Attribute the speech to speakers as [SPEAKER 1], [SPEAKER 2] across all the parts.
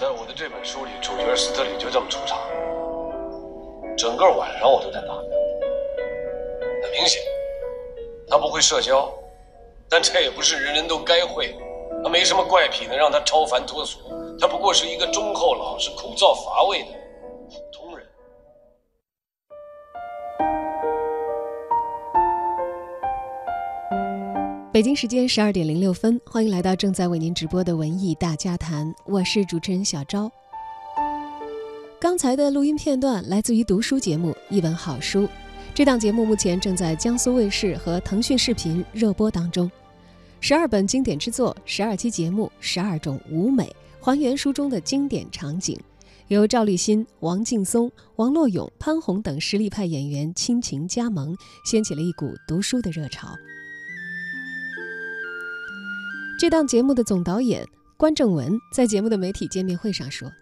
[SPEAKER 1] 在我的这本书里，主角斯特里就这么出场，整个晚上我都在打。很明显，他不会社交，但这也不是人人都该会。他没什么怪癖能让他超凡脱俗，他不过是一个忠厚老实、枯燥乏味的人
[SPEAKER 2] 北京时间十二点零六分，欢迎来到正在为您直播的文艺大家谈，我是主持人小昭。刚才的录音片段来自于读书节目《一本好书》，这档节目目前正在江苏卫视和腾讯视频热播当中。十二本经典之作，十二期节目，十二种舞美，还原书中的经典场景，由赵立新、王劲松、王洛勇、潘虹等实力派演员倾情加盟，掀起了一股读书的热潮。这档节目的总导演关正文在节目的媒体见面会上说：“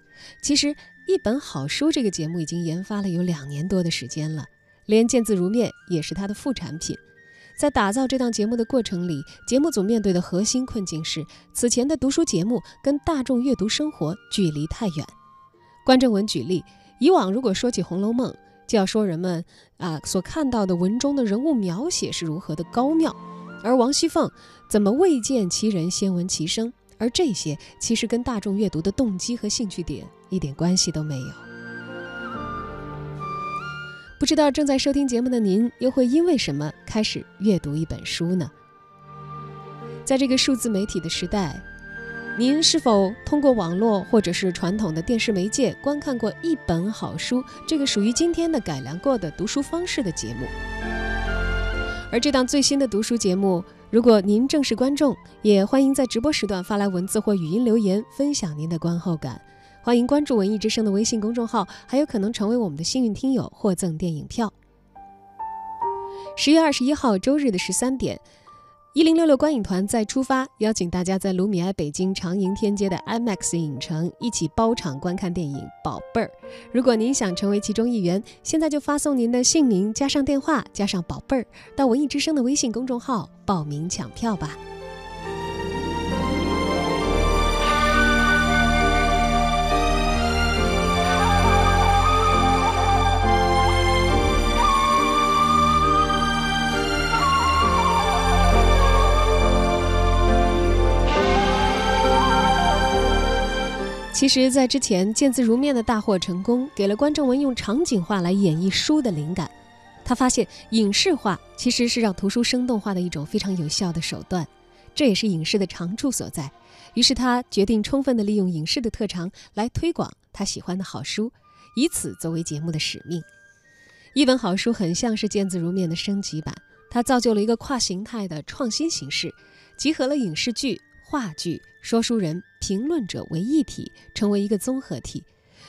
[SPEAKER 2] 其实，一本好书这个节目已经研发了有两年多的时间了，连见字如面也是它的副产品。在打造这档节目的过程里，节目组面对的核心困境是，此前的读书节目跟大众阅读生活距离太远。”关正文举例，以往如果说起《红楼梦》，就要说人们啊所看到的文中的人物描写是如何的高妙。而王熙凤怎么未见其人先闻其声？而这些其实跟大众阅读的动机和兴趣点一点关系都没有。不知道正在收听节目的您，又会因为什么开始阅读一本书呢？在这个数字媒体的时代，您是否通过网络或者是传统的电视媒介观看过一本好书？这个属于今天的改良过的读书方式的节目。而这档最新的读书节目，如果您正是观众，也欢迎在直播时段发来文字或语音留言，分享您的观后感。欢迎关注文艺之声的微信公众号，还有可能成为我们的幸运听友，获赠电影票。十月二十一号周日的十三点。一零六六观影团再出发，邀请大家在卢米埃北京长楹天街的 IMAX 影城一起包场观看电影《宝贝儿》。如果您想成为其中一员，现在就发送您的姓名加上电话加上“宝贝儿”到文艺之声的微信公众号报名抢票吧。其实，在之前见字如面的大获成功，给了关正文用场景化来演绎书的灵感。他发现影视化其实是让图书生动化的一种非常有效的手段，这也是影视的长处所在。于是他决定充分的利用影视的特长来推广他喜欢的好书，以此作为节目的使命。一本好书很像是见字如面的升级版，它造就了一个跨形态的创新形式，集合了影视剧。话剧、说书人、评论者为一体，成为一个综合体，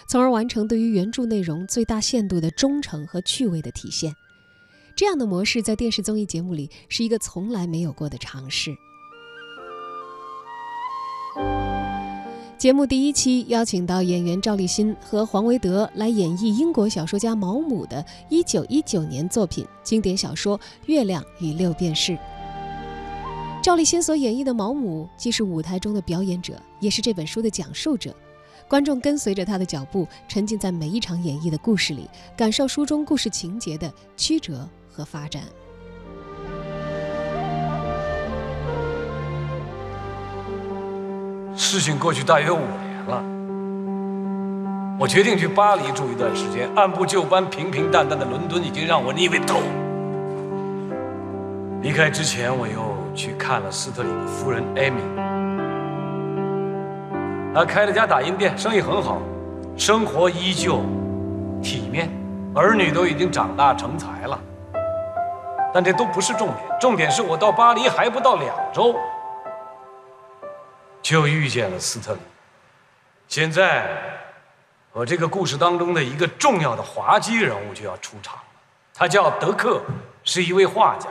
[SPEAKER 2] 从而完成对于原著内容最大限度的忠诚和趣味的体现。这样的模式在电视综艺节目里是一个从来没有过的尝试。节目第一期邀请到演员赵立新和黄维德来演绎英国小说家毛姆的1919年作品经典小说《月亮与六便士》。赵立新所演绎的毛姆，既是舞台中的表演者，也是这本书的讲述者。观众跟随着他的脚步，沉浸在每一场演绎的故事里，感受书中故事情节的曲折和发展。
[SPEAKER 1] 事情过去大约五年了，我决定去巴黎住一段时间。按部就班、平平淡淡的伦敦已经让我腻味透。离开之前，我又。去看了斯特里的夫人艾米，他开了家打印店，生意很好，生活依旧体面，儿女都已经长大成才了。但这都不是重点，重点是我到巴黎还不到两周，就遇见了斯特里。现在，我这个故事当中的一个重要的滑稽人物就要出场了，他叫德克，是一位画家。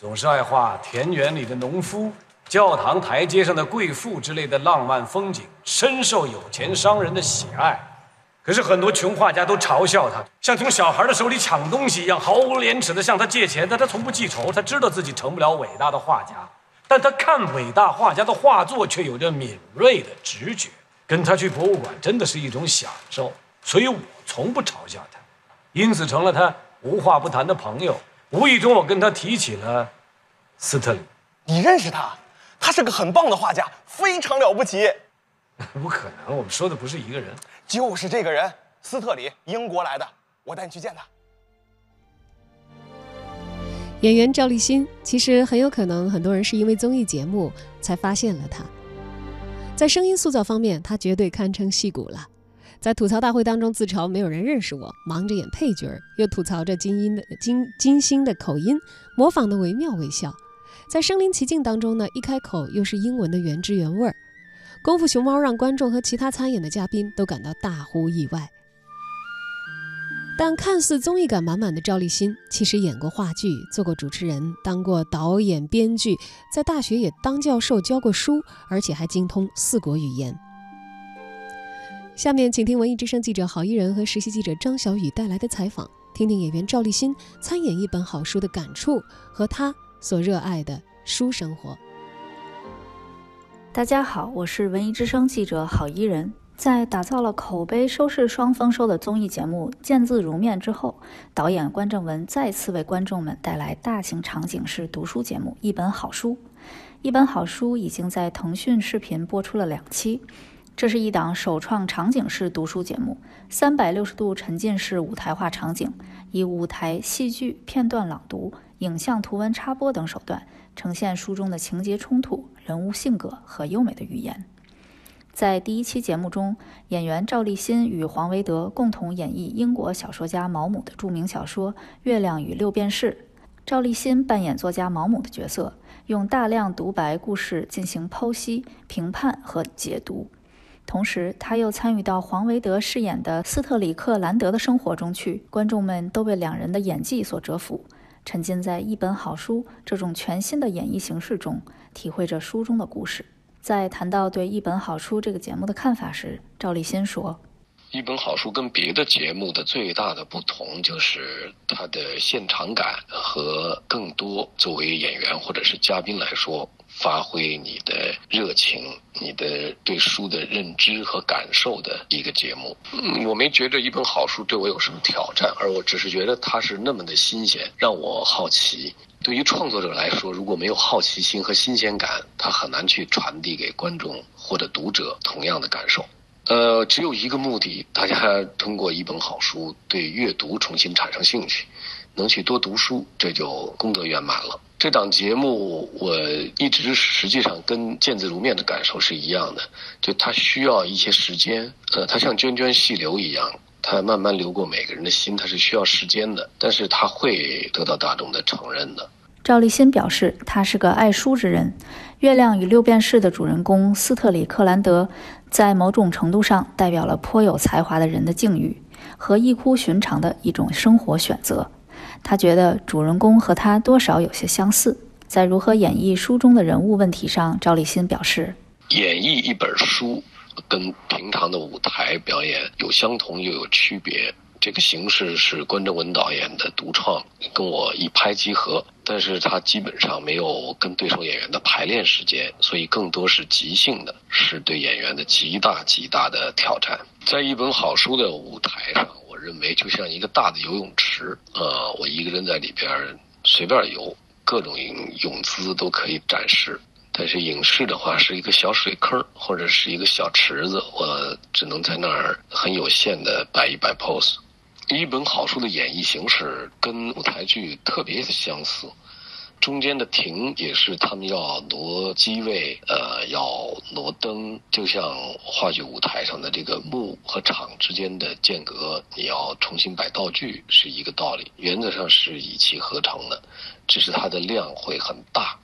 [SPEAKER 1] 总是爱画田园里的农夫、教堂台阶上的贵妇之类的浪漫风景，深受有钱商人的喜爱。可是很多穷画家都嘲笑他，像从小孩的手里抢东西一样，毫无廉耻地向他借钱。但他从不记仇，他知道自己成不了伟大的画家，但他看伟大画家的画作却有着敏锐的直觉。跟他去博物馆真的是一种享受，所以我从不嘲笑他，因此成了他无话不谈的朋友。无意中，我跟他提起了斯特里。
[SPEAKER 3] 你认识他？他是个很棒的画家，非常了不起。
[SPEAKER 1] 不可能，我们说的不是一个人。
[SPEAKER 3] 就是这个人，斯特里，英国来的。我带你去见他。
[SPEAKER 2] 演员赵立新，其实很有可能很多人是因为综艺节目才发现了他。在声音塑造方面，他绝对堪称戏骨了。在吐槽大会当中自嘲没有人认识我，忙着演配角，又吐槽着金音的金金星的口音，模仿的惟妙惟肖。在身临其境当中呢，一开口又是英文的原汁原味儿。功夫熊猫让观众和其他参演的嘉宾都感到大呼意外。但看似综艺感满满的赵立新，其实演过话剧，做过主持人，当过导演、编剧，在大学也当教授教过书，而且还精通四国语言。下面请听文艺之声记者郝伊人和实习记者张小雨带来的采访，听听演员赵立新参演一本好书的感触和他所热爱的书生活。
[SPEAKER 4] 大家好，我是文艺之声记者郝伊人。在打造了口碑收视双丰收的综艺节目《见字如面》之后，导演关正文再次为观众们带来大型场景式读书节目《一本好书》。《一本好书》已经在腾讯视频播出了两期。这是一档首创场景式读书节目，三百六十度沉浸式舞台化场景，以舞台、戏剧、片段朗读、影像、图文插播等手段，呈现书中的情节冲突、人物性格和优美的语言。在第一期节目中，演员赵立新与黄维德共同演绎英国小说家毛姆的著名小说《月亮与六便士》。赵立新扮演作家毛姆的角色，用大量独白故事进行剖析、评判和解读。同时，他又参与到黄维德饰演的斯特里克兰德的生活中去，观众们都被两人的演技所折服，沉浸在一本好书这种全新的演绎形式中，体会着书中的故事。在谈到对《一本好书》这个节目的看法时，赵立新说：“
[SPEAKER 5] 一本好书跟别的节目的最大的不同就是它的现场感和更多作为演员或者是嘉宾来说，发挥你的热情、你的对书的认知和感受的一个节目。嗯，我没觉得一本好书对我有什么挑战，而我只是觉得它是那么的新鲜，让我好奇。”对于创作者来说，如果没有好奇心和新鲜感，他很难去传递给观众或者读者同样的感受。呃，只有一个目的，大家通过一本好书对阅读重新产生兴趣，能去多读书，这就功德圆满了。这档节目我一直实际上跟见字如面的感受是一样的，就它需要一些时间，呃，它像涓涓细流一样。它慢慢流过每个人的心，它是需要时间的，但是它会得到大众的承认的。
[SPEAKER 4] 赵立新表示，他是个爱书之人。《月亮与六便士》的主人公斯特里克兰德，在某种程度上代表了颇有才华的人的境遇和异乎寻常的一种生活选择。他觉得主人公和他多少有些相似。在如何演绎书中的人物问题上，赵立新表示，
[SPEAKER 5] 演绎一本书。跟平常的舞台表演有相同又有区别。这个形式是关正文导演的独创，跟我一拍即合。但是他基本上没有跟对手演员的排练时间，所以更多是即兴的，是对演员的极大极大的挑战。在一本好书的舞台上，我认为就像一个大的游泳池，呃，我一个人在里边随便游，各种泳姿都可以展示。但是影视的话是一个小水坑或者是一个小池子，我只能在那儿很有限的摆一摆 pose。一本好书的演绎形式跟舞台剧特别相似，中间的停也是他们要挪机位，呃，要挪灯，就像话剧舞台上的这个幕和场之间的间隔，你要重新摆道具是一个道理。原则上是一气呵成的，只是它的量会很大。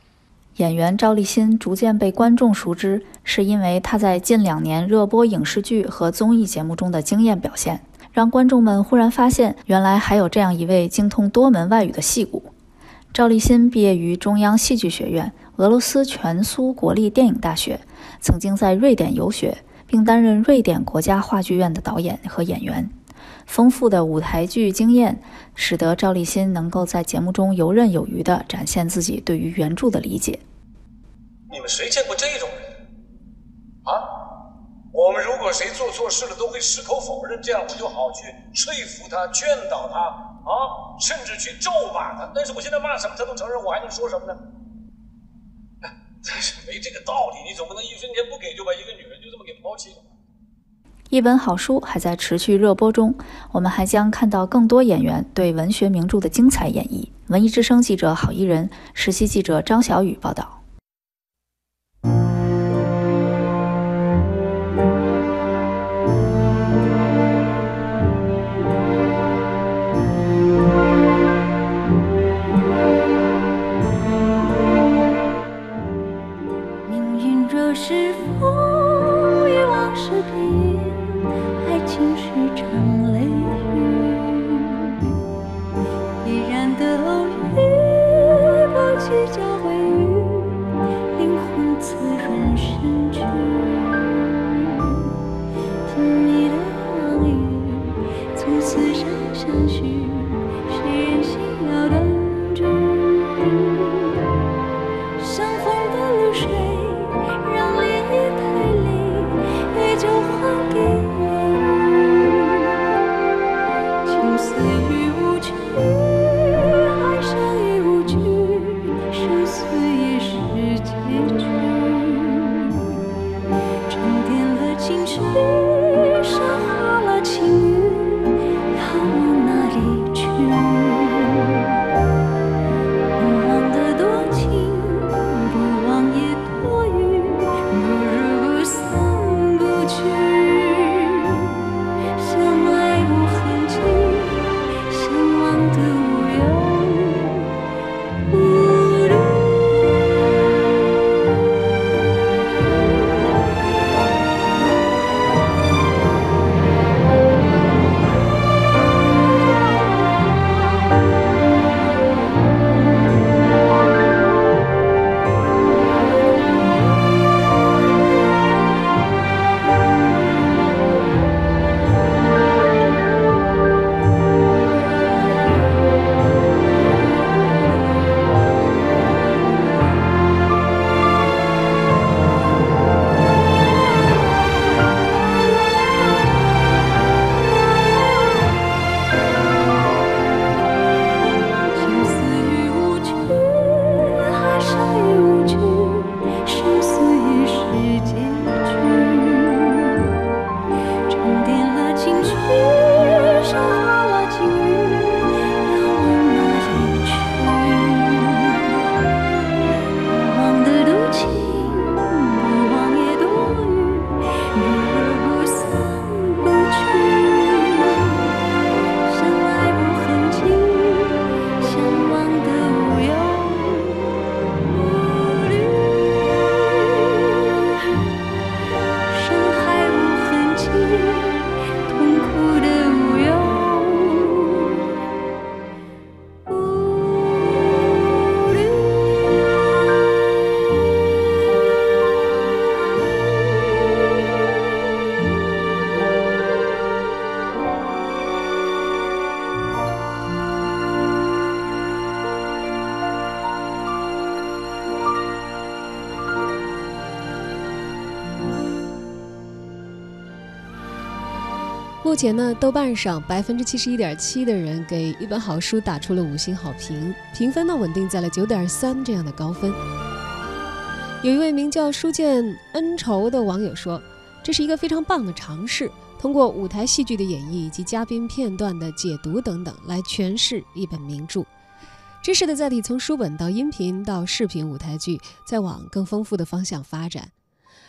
[SPEAKER 4] 演员赵立新逐渐被观众熟知，是因为他在近两年热播影视剧和综艺节目中的惊艳表现，让观众们忽然发现，原来还有这样一位精通多门外语的戏骨。赵立新毕业于中央戏剧学院、俄罗斯全苏国立电影大学，曾经在瑞典游学，并担任瑞典国家话剧院的导演和演员。丰富的舞台剧经验，使得赵立新能够在节目中游刃有余地展现自己对于原著的理解。
[SPEAKER 6] 你们谁见过这种人？啊？
[SPEAKER 1] 我们如果谁做错事了，都会矢口否认，这样我就好去说服他、劝导他啊，甚至去咒骂他。但是我现在骂什么他都承认，我还能说什么呢？但是没这个道理！你总不能一分钱不给就把一个女人就这么给抛弃了？
[SPEAKER 7] 一本好书还在持续热播中，我们还将看到更多演员对文学名著的精彩演绎。文艺之声记者郝一人，实习记者张小雨报道。
[SPEAKER 2] 目前呢，豆瓣上百分之七十一点七的人给一本好书打出了五星好评，评分呢稳定在了九点三这样的高分。有一位名叫书剑恩仇的网友说：“这是一个非常棒的尝试，通过舞台戏剧的演绎以及嘉宾片段的解读等等来诠释一本名著。知识的载体从书本到音频到视频舞台剧，再往更丰富的方向发展。”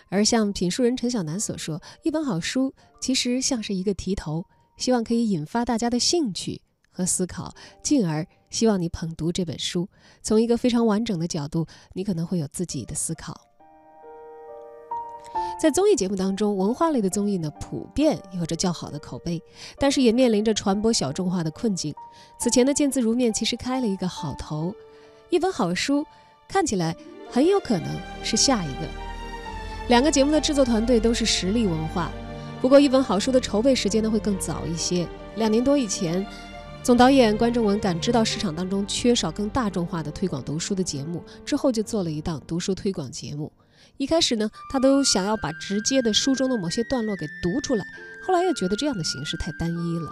[SPEAKER 2] 而像品书人陈小南所说，一本好书其实像是一个题头，希望可以引发大家的兴趣和思考，进而希望你捧读这本书。从一个非常完整的角度，你可能会有自己的思考。在综艺节目当中，文化类的综艺呢普遍有着较好的口碑，但是也面临着传播小众化的困境。此前的见字如面其实开了一个好头，一本好书看起来很有可能是下一个。两个节目的制作团队都是实力文化，不过一本好书的筹备时间呢会更早一些。两年多以前，总导演关正文感知到市场当中缺少更大众化的推广读书的节目，之后就做了一档读书推广节目。一开始呢，他都想要把直接的书中的某些段落给读出来，后来又觉得这样的形式太单一了。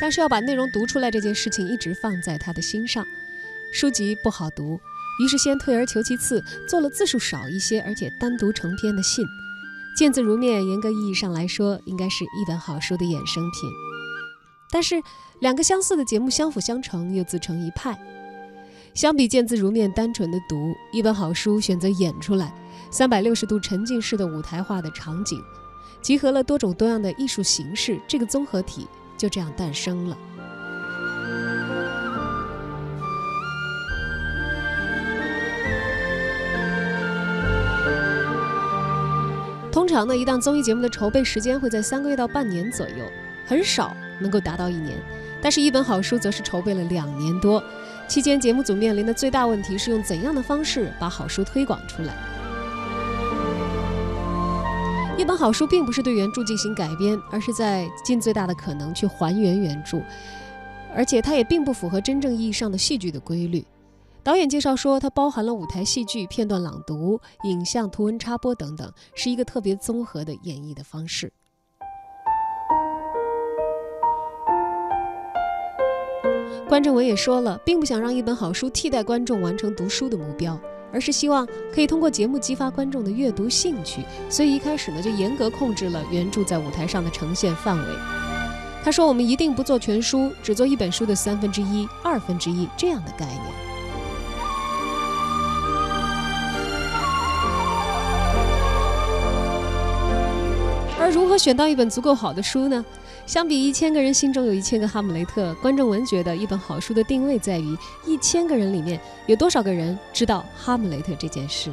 [SPEAKER 2] 但是要把内容读出来这件事情一直放在他的心上。书籍不好读，于是先退而求其次，做了字数少一些，而且单独成篇的信。《见字如面》严格意义上来说，应该是一本好书的衍生品。但是两个相似的节目相辅相成，又自成一派。相比《见字如面》单纯的读，一本好书选择演出来，三百六十度沉浸式的舞台化的场景，集合了多种多样的艺术形式，这个综合体就这样诞生了。通常呢，一档综艺节目的筹备时间会在三个月到半年左右，很少能够达到一年。但是，一本好书则是筹备了两年多，期间节目组面临的最大问题是用怎样的方式把好书推广出来。一本好书并不是对原著进行改编，而是在尽最大的可能去还原原著，而且它也并不符合真正意义上的戏剧的规律。导演介绍说，它包含了舞台戏剧、片段朗读、影像、图文插播等等，是一个特别综合的演绎的方式。关正文也说了，并不想让一本好书替代观众完成读书的目标，而是希望可以通过节目激发观众的阅读兴趣。所以一开始呢，就严格控制了原著在舞台上的呈现范围。他说：“我们一定不做全书，只做一本书的三分之一、二分之一这样的概念。”而如何选到一本足够好的书呢？相比一千个人心中有一千个哈姆雷特，关正文觉得一本好书的定位在于一千个人里面有多少个人知道哈姆雷特这件事。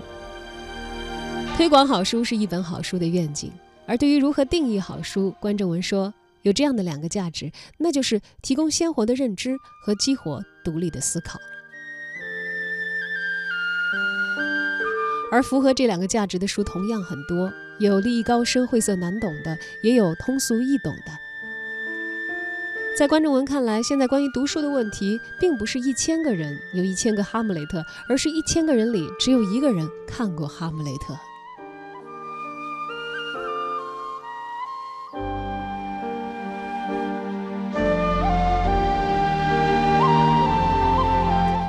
[SPEAKER 2] 推广好书是一本好书的愿景，而对于如何定义好书，关正文说有这样的两个价值，那就是提供鲜活的认知和激活独立的思考。而符合这两个价值的书同样很多。有立意高深、晦涩难懂的，也有通俗易懂的。在观众文看来，现在关于读书的问题，并不是一千个人有一千个哈姆雷特，而是一千个人里只有一个人看过哈姆雷特。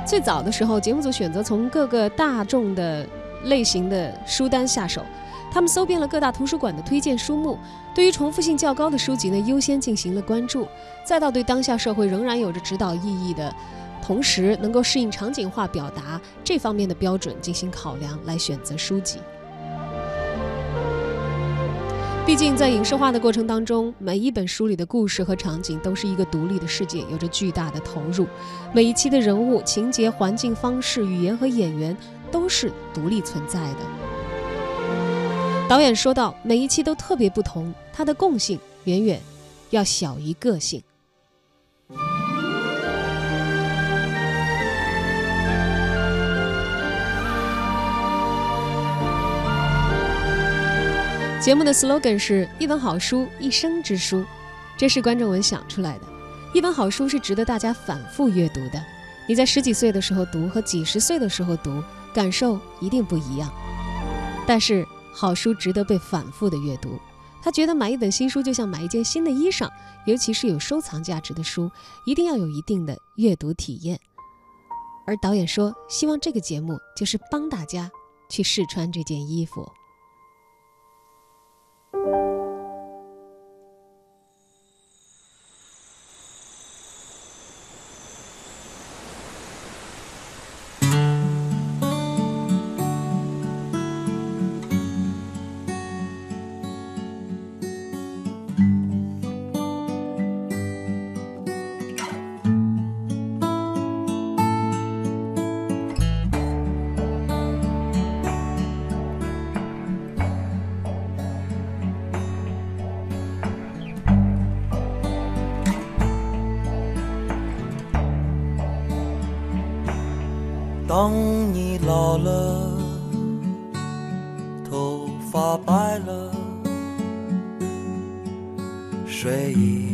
[SPEAKER 2] 最早的时候，节目组选择从各个大众的类型的书单下手。他们搜遍了各大图书馆的推荐书目，对于重复性较高的书籍呢，优先进行了关注，再到对当下社会仍然有着指导意义的，同时能够适应场景化表达这方面的标准进行考量来选择书籍。毕竟在影视化的过程当中，每一本书里的故事和场景都是一个独立的世界，有着巨大的投入，每一期的人物、情节、环境、方式、语言和演员都是独立存在的。导演说到，每一期都特别不同，它的共性远远要小于个性。节目的 slogan 是一本好书，一生之书，这是关正文想出来的。一本好书是值得大家反复阅读的。你在十几岁的时候读和几十岁的时候读，感受一定不一样。但是。好书值得被反复的阅读。他觉得买一本新书就像买一件新的衣裳，尤其是有收藏价值的书，一定要有一定的阅读体验。而导演说，希望这个节目就是帮大家去试穿这件衣服。
[SPEAKER 6] 老了，头发白了，睡意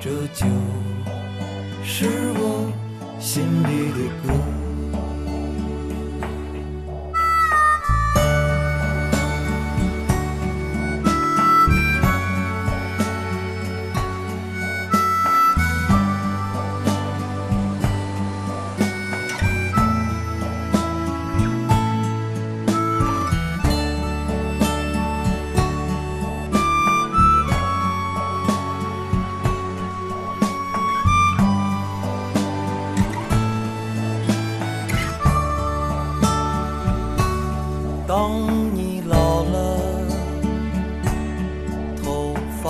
[SPEAKER 6] 这就是我心里的歌。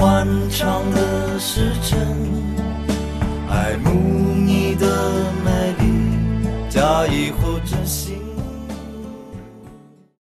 [SPEAKER 6] 欢畅的时辰，爱慕你的美丽，假意或真。